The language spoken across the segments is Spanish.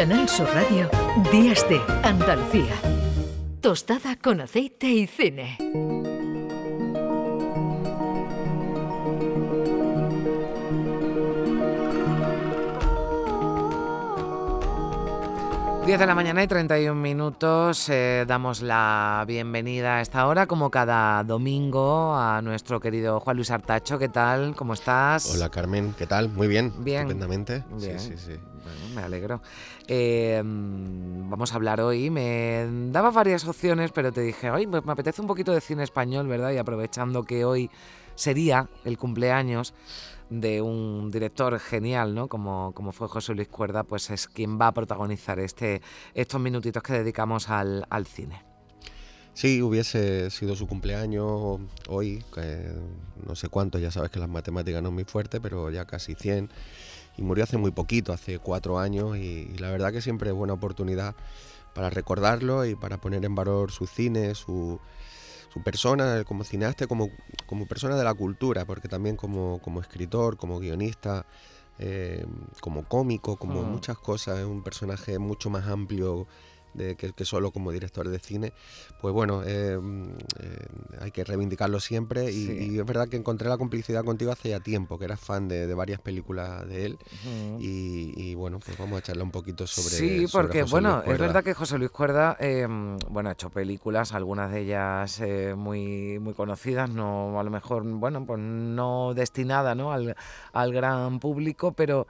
Canal Sur Radio, Días de Andalucía. Tostada con aceite y cine. 10 de la mañana y 31 minutos. Eh, damos la bienvenida a esta hora, como cada domingo, a nuestro querido Juan Luis Artacho. ¿Qué tal? ¿Cómo estás? Hola Carmen, ¿qué tal? Muy bien. Bien. Estupendamente. Bien. Sí, sí, sí. Bueno, me alegro. Eh, vamos a hablar hoy. Me daba varias opciones, pero te dije, hoy me apetece un poquito de cine español, ¿verdad? Y aprovechando que hoy sería el cumpleaños de un director genial, ¿no? Como, como fue José Luis Cuerda, pues es quien va a protagonizar este, estos minutitos que dedicamos al, al cine. Sí, hubiese sido su cumpleaños hoy, no sé cuánto, ya sabes que las matemáticas no es muy fuerte, pero ya casi 100. Y murió hace muy poquito, hace cuatro años, y, y la verdad que siempre es buena oportunidad para recordarlo y para poner en valor su cine, su, su persona como cineasta, como, como persona de la cultura, porque también como, como escritor, como guionista, eh, como cómico, como Mm. muchas cosas, es un personaje mucho más amplio de, que, que solo como director de cine. Pues bueno, eh, eh, hay que reivindicarlo siempre y, Sí. y es verdad que encontré la complicidad contigo hace ya tiempo, que eras fan de, de varias películas de él y, y bueno, pues vamos a echarle un poquito sobre sí, sobre porque José bueno, Luis es verdad que José Luis Cuerda, eh, bueno, ha hecho películas, algunas de ellas eh, muy, muy conocidas, no, a lo mejor, bueno, pues no destinada, ¿no? Al, al gran público, pero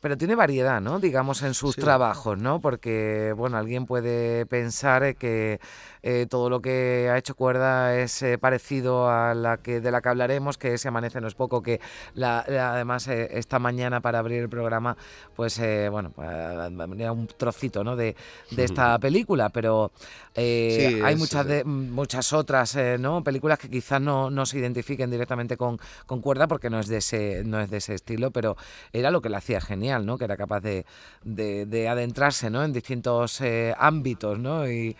pero tiene variedad, ¿no? Digamos en sus Sí. trabajos, ¿no? Porque bueno, alguien puede pensar eh, que eh, todo lo que ha hecho Cuerda es eh, parecido a la que de la que hablaremos, que es Se amanece no es poco, que la, la- además eh, esta mañana para abrir el programa, pues eh, bueno, pues, venía un trocito, ¿no? De, de esta película, pero Sí, hay es- muchas de, muchas otras, eh, ¿no? Películas que quizás no, no se identifiquen directamente con, con Cuerda porque no es de ese no es de ese estilo, pero era lo que le hacía genial, ¿no? Que era capaz de, de, de adentrarse, ¿no? En distintos eh, ámbitos, ¿no? Y, y-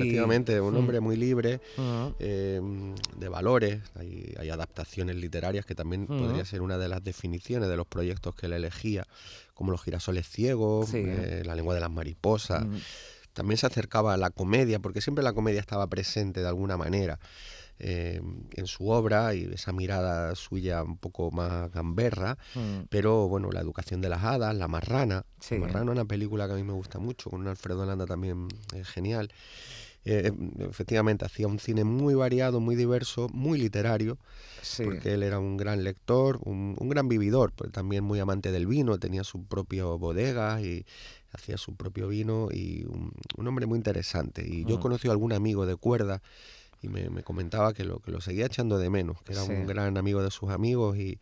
Efectivamente, un Mm. hombre muy libre, Mm. eh, de valores, hay, hay adaptaciones literarias que también Mm. podría ser una de las definiciones de los proyectos que él elegía, como Los girasoles ciegos, Sí. eh, La lengua de las mariposas. Mm. También se acercaba a la comedia, porque siempre la comedia estaba presente de alguna manera eh, en su obra y esa mirada suya un poco más gamberra. Mm. Pero bueno, La educación de las hadas, La marrana. Sí. La marrana es una película que a mí me gusta mucho, con un Alfredo Landa también eh, genial. Eh, efectivamente, hacía un cine muy variado, muy diverso, muy literario, Sí. porque él era un gran lector, un, un gran vividor, pero también muy amante del vino, tenía su propio bodega y hacía su propio vino y un, un hombre muy interesante. Y yo Mm. conocí a algún amigo de cuerda y me, me comentaba que lo, que lo seguía echando de menos, que era Sí. un gran amigo de sus amigos y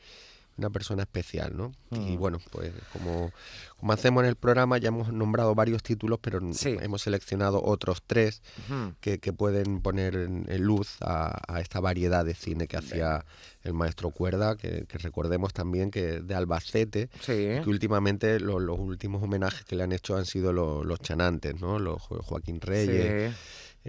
una persona especial, ¿no? Y Mm. bueno, pues como, como hacemos en el programa, ya hemos nombrado varios títulos, pero Sí. hemos seleccionado otros tres que, que pueden poner en, luz a, a esta variedad de cine que hacía el maestro Cuerda, que, que recordemos también que de Albacete, Sí. que últimamente lo- los últimos homenajes que le han hecho han sido lo- los chanantes, ¿no? Los Jo- Joaquín Reyes, Sí.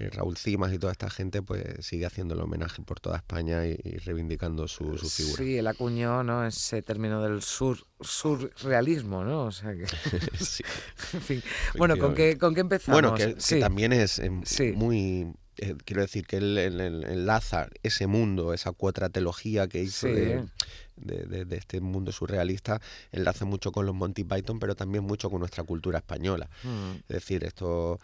Eh, Raúl Cimas y toda esta gente, pues sigue haciendo el homenaje por toda España y, y reivindicando su, su figura. Sí, él acuñó ¿no? ese término del sur, surrealismo, ¿no? O sea que, Sí. en fin. Bueno, ¿con qué, ¿con qué empezamos? Bueno, que, que también es em, Sí. muy... eh, quiero decir que él, él- él enlaza ese mundo, esa cuatratología que hizo Sí. de, de- de- de este mundo surrealista, enlaza mucho con los Monty Python, pero también mucho con nuestra cultura española. Mm. Es decir, esto,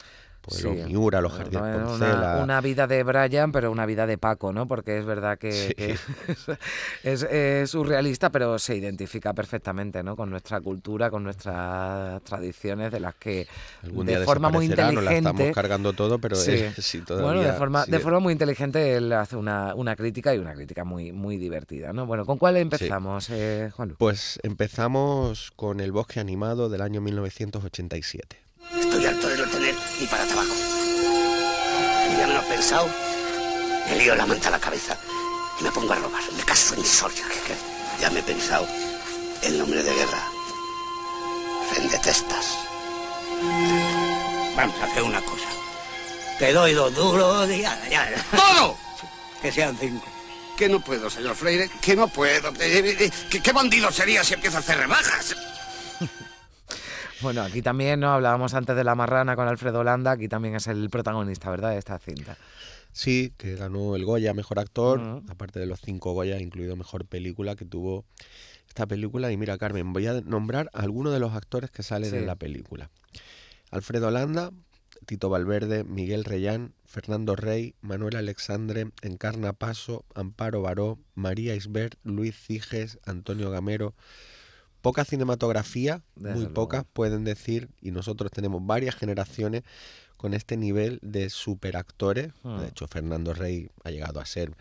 pues Sí. los Miura, los Bueno, Jardines una- Poncela... Una, vida de Brian, pero una vida de Paco, ¿no? Porque es verdad que, Sí. que es, es surrealista, pero se identifica perfectamente, ¿no? Con nuestra cultura, con nuestras tradiciones, de las que Algún de día forma muy la estamos inteligente. cargando todo, pero Sí. eh, sí, todavía... Bueno, de forma, de forma muy inteligente él hace una, una crítica y una crítica muy, muy divertida, ¿no? Bueno, ¿con cuál empezamos, eh, Juan? Pues empezamos con El bosque animado del año 1987. Estoy harto de no ni para tabaco. Y ya me lo he pensado, me lío la manta a la cabeza y me pongo a robar. Me caso en Soria. que- que Ya me he pensado el nombre de guerra. Vendetestas. Vamos a hacer una cosa. Te doy dos duros y ya, ya. ¡Todo! Que sean cinco. Que no puedo, señor Freire, que no puedo. Eh, eh, eh, ¿Qué, qué bandido sería si empiezo a hacer rebajas? Bueno, aquí también, ¿no? Hablábamos antes de La Marrana con Alfredo Landa, aquí también es el protagonista, ¿verdad?, de esta cinta. Sí, que ganó el Goya Mejor Actor, Mm. aparte de los cinco Goya, incluido Mejor Película que tuvo esta película. Y mira, Carmen, voy a nombrar a algunos de los actores que salen Sí. en la película. Alfredo Landa, Tito Valverde, Miguel Reyán, Fernando Rey, Manuel Alexandre, Encarna Paso, Amparo Baró, María Isbert, Luis Ciges, Antonio Gamero. Poca cinematografía, muy luego. poca, pueden decir, y nosotros tenemos varias generaciones con este nivel de superactores. Hmm. De hecho, Fernando Rey ha llegado a ser,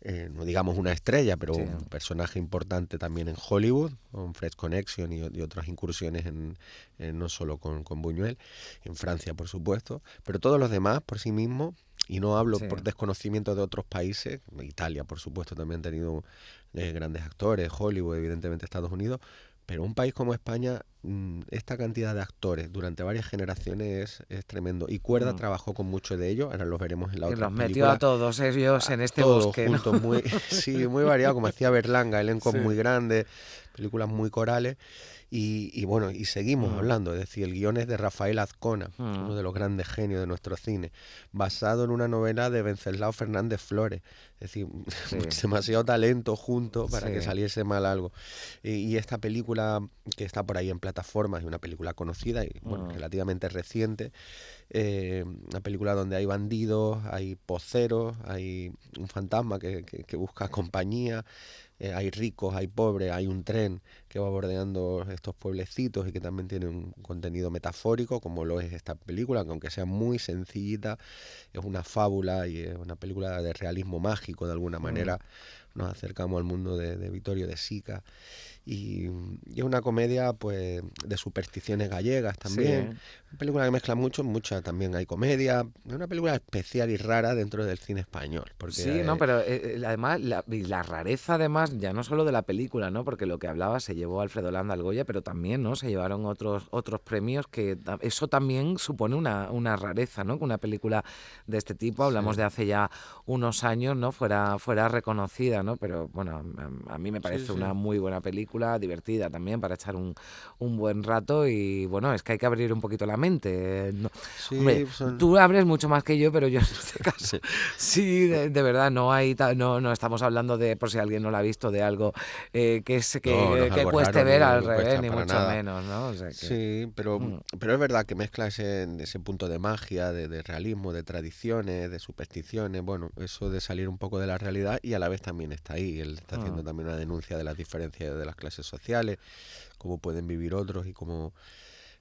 eh, no digamos una estrella, pero Sí. un personaje importante también en Hollywood, con Fresh Connection y, y otras incursiones en, en no solo con, con Buñuel, en Francia, por supuesto, pero todos los demás por sí mismos, y no hablo Sí. por desconocimiento de otros países, Italia, por supuesto, también ha tenido eh, grandes actores, Hollywood, evidentemente Estados Unidos, pero un país como España, mm, esta cantidad de actores durante varias generaciones es, es tremendo. Y Cuerda Mm. trabajó con mucho de ellos, ahora los veremos en la Y otra los metió película. a todos ellos en este Todos bosque, ¿no? juntos, muy, sí, muy variado, como decía Berlanga, elencos Sí. muy grandes, películas muy corales. Y, y bueno, y seguimos Mm. hablando, es decir, el guion es de Rafael Azcona, Mm. uno de los grandes genios de nuestro cine, basado en una novela de Venceslao Fernández Flores. Es decir, Sí. demasiado talento junto para que saliese mal algo. Y, y esta película que está por ahí en plataformas, es una película conocida y bueno, Mm. relativamente reciente, eh, una película donde hay bandidos, hay poceros, hay un fantasma que, que- que busca compañía, eh, hay ricos, hay pobres, hay un tren que va bordeando estos pueblecitos y que también tiene un contenido metafórico, como lo es esta película, que aunque sea muy sencillita, es una fábula y es una película de realismo mágico de alguna manera. Nos acercamos al mundo de, de Vittorio de Sica. Y, y es una comedia pues de supersticiones gallegas también. Sí. Una película que mezcla mucho, mucha también hay comedia. Es una película especial y rara dentro del cine español. Porque, Sí, no, pero eh, eh, además, la, la rareza además, ya no solo de la película, ¿no? Porque lo que hablaba se llevó Alfredo Landa al Goya, pero también, ¿no? Se llevaron otros, otros premios que eso también supone una, una rareza, ¿no? Que una película de este tipo, hablamos Sí. de hace ya unos años, ¿no? Fuera, fuera reconocida, ¿no? Pero bueno, a, a mí me parece sí. una muy buena película, divertida también para echar un, un buen rato y bueno, es que hay que abrir un poquito la mente. ¿no? sí, Hombre, son- tú abres mucho más que yo, pero yo en este caso sí, de, de verdad no hay no no estamos hablando de por si alguien no lo ha visto de algo eh, que es que, No, que cueste ver al revés ni mucho nada. menos, ¿no? O sea que- Sí, pero, Mm. pero es verdad que mezcla ese, ese punto de magia, de, de realismo, de tradiciones, de supersticiones, bueno, eso de salir un poco de la realidad y a la vez también está ahí. Él está haciendo Mm. también una denuncia de las diferencias de las clases sociales, cómo pueden vivir otros y cómo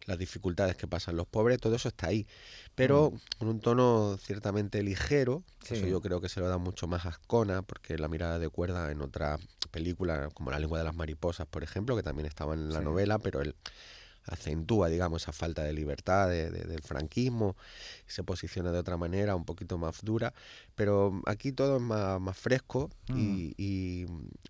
las dificultades que pasan los pobres, todo eso está ahí. Pero con un tono ciertamente ligero, eso yo creo que se lo da mucho más a Ascona, porque la mirada de cuerda en otra película, como La lengua de las mariposas, por ejemplo, que también estaba en la Sí. novela, pero él acentúa, digamos, esa falta de libertad de- de- del franquismo, se posiciona de otra manera, un poquito más dura, pero aquí todo es más, más fresco y, y-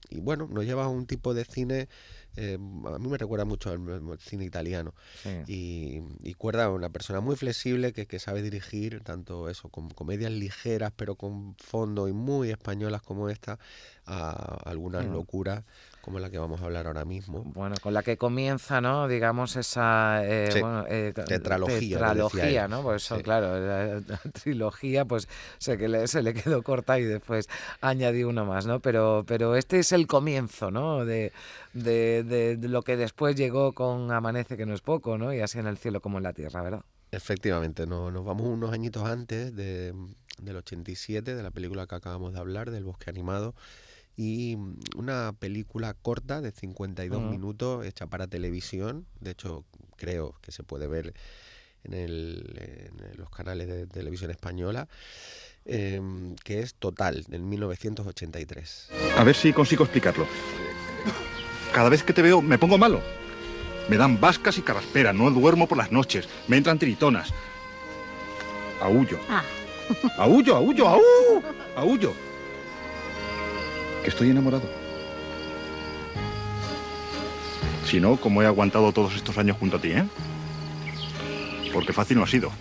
y, bueno, nos lleva a un tipo de cine, eh, a mí me recuerda mucho al, al cine italiano, sí. y, y Cuerda una persona muy flexible que, que sabe dirigir tanto eso, con comedias ligeras pero con fondo y muy españolas como esta, a algunas Mm. locuras como la que vamos a hablar ahora mismo. Bueno, con la que comienza, ¿no? Digamos esa eh, Sí, bueno, eh, tetralogía, tetralogía. ¿no? Pues eso, Sí. claro, la, la trilogía, pues sé que le- se le quedó corta y después añadí uno más, ¿no? Pero, pero este es el comienzo, ¿no? De, de, de- de lo que después llegó con Amanece, que no es poco, ¿no? Y así en el cielo como en la tierra, ¿verdad? Efectivamente, no- nos vamos unos añitos antes de, del 87, de la película que acabamos de hablar, del bosque animado, y mm, una película corta de 52 Ujú. minutos hecha para televisión, de hecho creo que se puede ver en, el- en los canales de televisión española, em, que es Total, del 1983. A ver si consigo explicarlo. Cada vez que te veo me pongo malo. Me dan vascas y carraspera, no duermo por las noches, me entran tiritonas. Aullo. Ah. Aullo, aullo, aú, aullo. Que estoy enamorado. Si no, ¿cómo he aguantado todos estos años junto a ti, eh? Porque fácil no ha sido.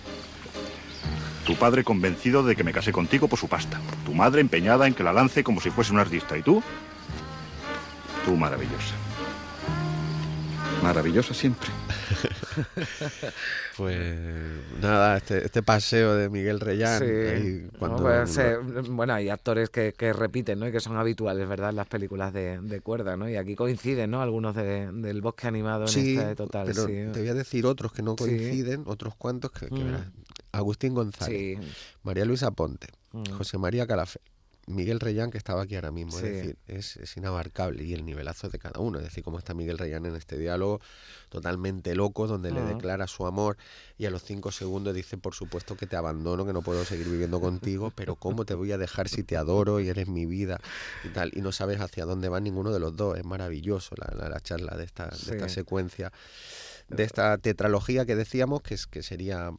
Tu padre convencido de que me casé contigo por su pasta. Tu madre empeñada en que la lance como si fuese un artista. ¿Y tú? Tú maravillosa. Maravillosa siempre. pues nada, este, este, paseo de Miguel Reyán. cuando pues, bueno, hay actores que, repiten ¿no? y que son habituales, ¿verdad? En las películas de, cuerda, ¿no? Y aquí coinciden, ¿no? Algunos del bosque animado en este total. Pero te voy a decir otros que no coinciden, otros cuantos que, mm. verás. Agustín González, María Luisa Ponte, mm. José María Calafé, Miguel Reyán, que estaba aquí ahora mismo, es decir, es, inabarcable y el nivelazo de cada uno. Es decir, cómo está Miguel Reyán en este diálogo totalmente loco, donde le declara su amor y a los cinco segundos dice, por supuesto que te abandono, que no puedo seguir viviendo contigo, pero ¿cómo te voy a dejar si te adoro y eres mi vida? Y tal, y no sabes hacia dónde va ninguno de los dos. Es maravilloso la, la, charla de esta, de esta secuencia, de esta tetralogía que decíamos, que, es, que sería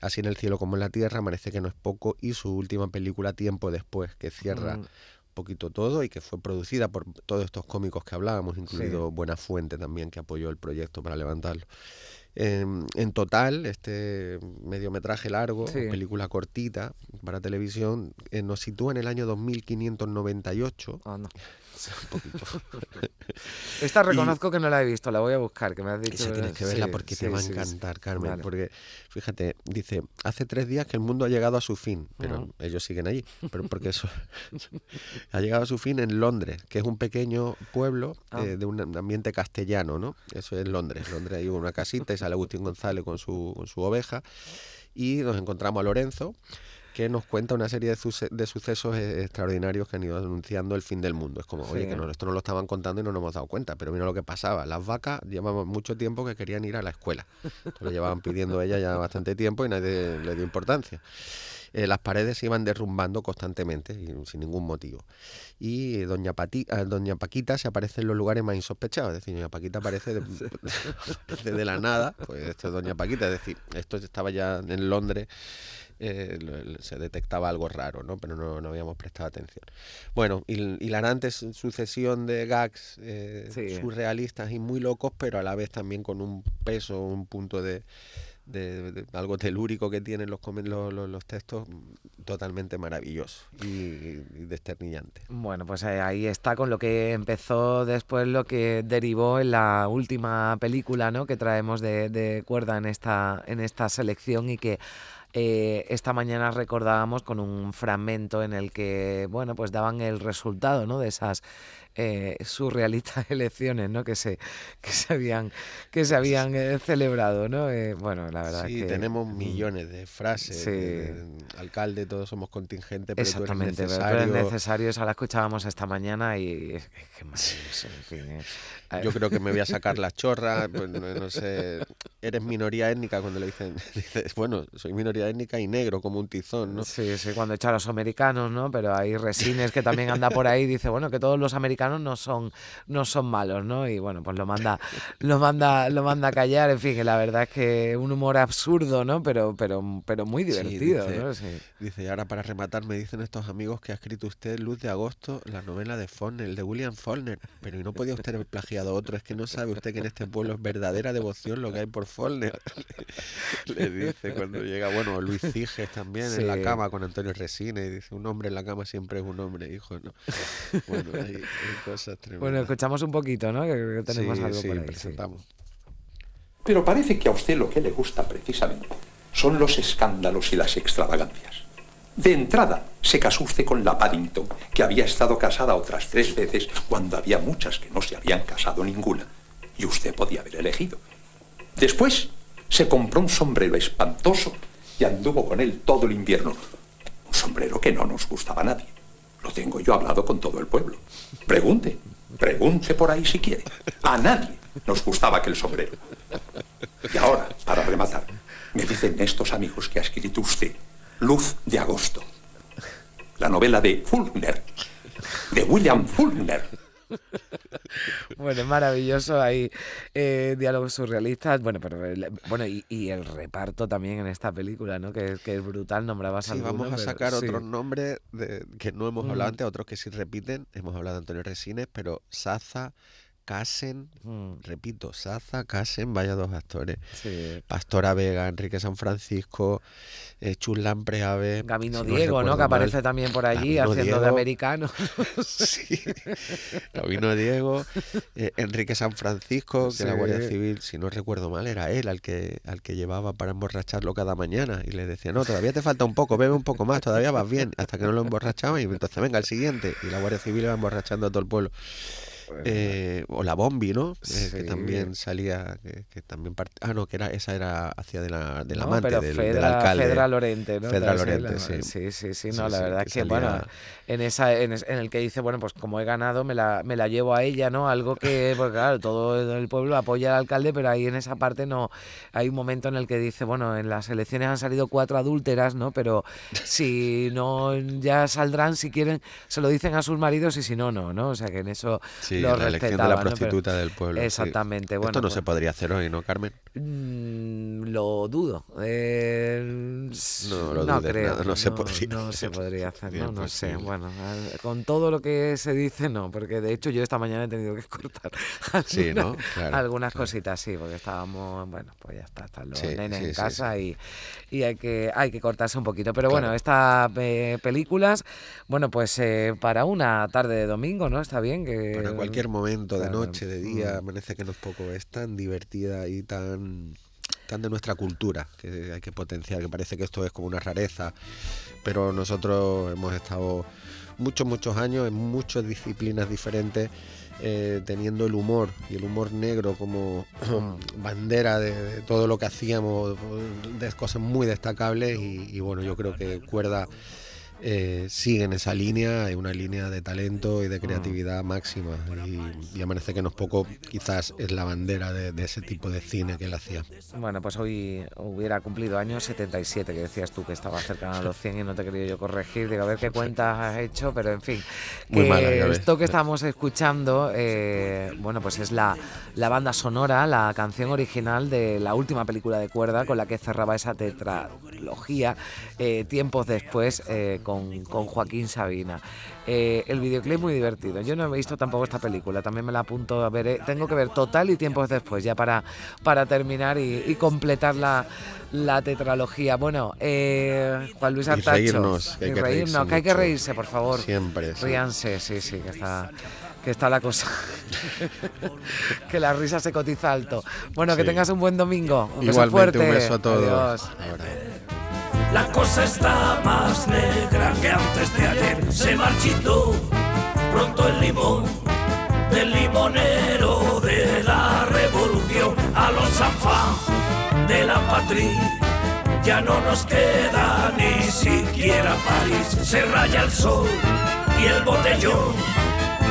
Así en el cielo como en la tierra, parece que no es poco, y su última película Tiempo después, que cierra mm. un poquito todo y que fue producida por todos estos cómicos que hablábamos, incluido Buena Fuente también, que apoyó el proyecto para levantarlo. En, total, este mediometraje largo, película cortita para televisión, eh, nos sitúa en el año 2598. Ah, no. Esta reconozco que no la he visto, la voy a buscar, que me has dicho. Esa tienes que verla porque te va a encantar, Carmen. Porque, fíjate, dice, hace tres días que el mundo ha llegado a su fin, pero ellos siguen allí. Pero porque eso ha llegado a su fin en Londres, que es un pequeño pueblo ah. eh, de un ambiente castellano, ¿no? Eso es Londres. Londres hay una casita y sale Agustín González con su, con su oveja y nos encontramos a Lorenzo que nos cuenta una serie de, sucesos eh, extraordinarios que han ido anunciando el fin del mundo. Es como, oye, que esto no lo estaban contando y no nos hemos dado cuenta, pero mira lo que pasaba. Las vacas llevaban mucho tiempo que querían ir a la escuela. lo llevaban pidiendo ella ya bastante tiempo y nadie le dio importancia. Eh, las paredes se iban derrumbando constantemente sin ningún motivo. Y doña, eh, doña Paquita se aparece en los lugares más insospechados. Es decir, doña Paquita aparece de, de la nada. Pues esto es doña Paquita. Es decir, esto estaba ya en Londres eh, se detectaba algo raro, ¿no? pero no, no habíamos prestado atención. Bueno, hilarante sucesión de gags eh, surrealistas y muy locos, pero a la vez también con un peso, un punto de, de, algo telúrico que tienen los, los, los, textos totalmente maravilloso y, desternillante. Bueno, pues eh, ahí está con lo que empezó después lo que derivó en la última película ¿no? que traemos de, de cuerda en esta, en esta selección y que eh, esta mañana recordábamos con un fragmento en el que, bueno, pues daban el resultado, ¿no? De esas eh, surrealistas elecciones ¿no? que, se, que se habían, que se habían eh, celebrado. ¿no? Eh, bueno, la verdad sí, que, tenemos millones de frases. alcalde, todos somos contingentes, pero Exactamente, tú eres necesario. Pero es necesario, esa la escuchábamos esta mañana y es que Yo creo que me voy a sacar la chorra, pues, no, sé, eres minoría étnica cuando le dicen, dices, bueno, soy minoría étnica y negro como un tizón, ¿no? Sí, sí, cuando echa a los americanos, ¿no? Pero hay Resines que también anda por ahí y dice, bueno, que todos los americanos no son, no son malos, ¿no? Y bueno, pues lo manda, lo manda, lo manda a callar, en fin, que la verdad es que un humor absurdo, ¿no? Pero, pero, pero muy divertido, dice, ¿no? Dice, y ahora para rematar me dicen estos amigos que ha escrito usted Luz de Agosto, la novela de Faulkner, de William Faulkner, pero ¿y no podía usted haber plagiado otro? Es que no sabe usted que en este pueblo es verdadera devoción lo que hay por Faulkner. Le dice cuando llega, bueno, Luis Ciges también en la cama con Antonio Resine, y dice, un hombre en la cama siempre es un hombre, hijo, ¿no? Bueno, ahí, bueno, escuchamos un poquito, ¿no? Que, tenemos algo por ahí. Presentamos. Pero parece que a usted lo que le gusta precisamente son los escándalos y las extravagancias. De entrada, se casó usted con la Paddington, que había estado casada otras tres veces cuando había muchas que no se habían casado ninguna. Y usted podía haber elegido. Después, se compró un sombrero espantoso y anduvo con él todo el invierno. Un sombrero que no nos gustaba a nadie. Lo tengo yo hablado con todo el pueblo. Pregunte, pregunte por ahí si quiere. A nadie nos gustaba aquel sombrero. Y ahora, para rematar, me dicen estos amigos que ha escrito usted Luz de Agosto, la novela de Fulkner, de William Fulkner. Bueno, es maravilloso. Hay eh, diálogos surrealistas. Bueno, pero bueno y, el reparto también en esta película, ¿no? Que, que es brutal. Nombrabas sí, vamos a sacar otros nombres que no hemos hablado mm. antes, otros que sí repiten. Hemos hablado de Antonio Resines, pero Saza, Casen, Mm, repito, Saza, Casen, vaya dos actores. sí. Pastora Vega, Enrique San Francisco, eh, Chulán Preave. Gabino si no Diego, ¿no? Que aparece mal. también por allí haciendo de americano. Sí. Gabino Diego, eh, Enrique San Francisco, que la Guardia. Civil, si no recuerdo mal, era él al que, al que llevaba para emborracharlo cada mañana y le decía, no, todavía te falta un poco, bebe un poco más, todavía vas bien, hasta que no lo emborrachaba y entonces venga el siguiente. Y la Guardia Civil iba emborrachando a todo el pueblo. Eh, o la Bombi, ¿no? Eh, que también salía, que, que también part- ah no, que era esa era hacia de la, del No, amante pero del, del Fedra, alcalde. Fedra Lorente, ¿no? Fedra Lorente, sí. Sí, sí, sí, Sí, no, la sí, verdad que es que, bueno, en esa en, en el que dice, bueno, pues como he ganado, me la, me la llevo a ella, ¿no? Algo que, porque claro, todo el pueblo apoya al alcalde, pero ahí en esa parte no, hay un momento en el que dice, bueno, en las elecciones han salido cuatro adúlteras, ¿no? Pero si no, ya saldrán, si quieren, se lo dicen a sus maridos y si no, no, ¿no? O sea que en eso Sí, lo la elección de la ¿no? Pero- prostituta del pueblo. sí. Exactamente, bueno, Esto no pues- se podría hacer hoy, ¿no, Carmen? Mm, lo dudo. Eh, No lo dudes creo. nada, no se podría no se podría hacer, no, no sé. posible. Bueno, a- con todo lo que se dice, no, porque de hecho yo esta mañana he tenido que cortar Sí, ¿no? algunas- Claro, algunas claro. cositas, sí, porque estábamos, bueno, pues ya está, están los Sí, nenes sí, en casa y, y hay que hay que cortarse un poquito. Pero bueno, estas eh, películas, bueno, pues eh, para una tarde de domingo, ¿no? Está bien que cualquier momento, de noche, de día, mm. amanece que no es poco. Es tan divertida y tan, tan de nuestra cultura que hay que potenciar, que parece que esto es como una rareza. Pero nosotros hemos estado muchos, muchos años en muchas disciplinas diferentes. eh, teniendo el humor y el humor negro como Mm. bandera de, de todo lo que hacíamos, de cosas muy destacables y, y bueno, yo creo que Cuerda eh, sigue en esa línea, hay una línea de talento y Mm. de creatividad máxima y, y amanece que no es poco, quizás es la bandera de, de ese tipo de cine que él hacía. Bueno, pues hoy hubiera cumplido años 77, que decías tú que estaba cercano a los 100 y no te he querido yo corregir. Digo, a ver qué cuentas has hecho, pero en fin. Muy que mala, esto que estamos escuchando, eh, bueno, pues es la, la banda sonora, la canción original de la última película de cuerda con la que cerraba esa tetralogía eh, tiempos después eh, con, con Joaquín Sabina. Eh, el videoclip muy divertido. Yo no he visto tampoco esta película, también me la apunto a ver. eh, Tengo que ver total y tiempos después, ya para, para terminar y, y completar la, la tetralogía. Bueno, eh, Juan Luis Y Artacho. reírnos, que hay y que reírnos, reírse que hay que reírse, por favor. Siempre. sí. Ríanse, sí, sí, que está, que está la cosa. que la risa se cotiza alto. Bueno, que tengas un buen domingo. Un beso Igualmente, fuerte. un beso a todos. Adiós. La cosa está más negra que antes de ayer. Se marchitó pronto el limón del limonero de la revolución a los afán de la patria. Ya no nos queda ni siquiera París. Se raya el sol y el botellón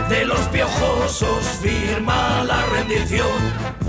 de los piojosos firma la rendición.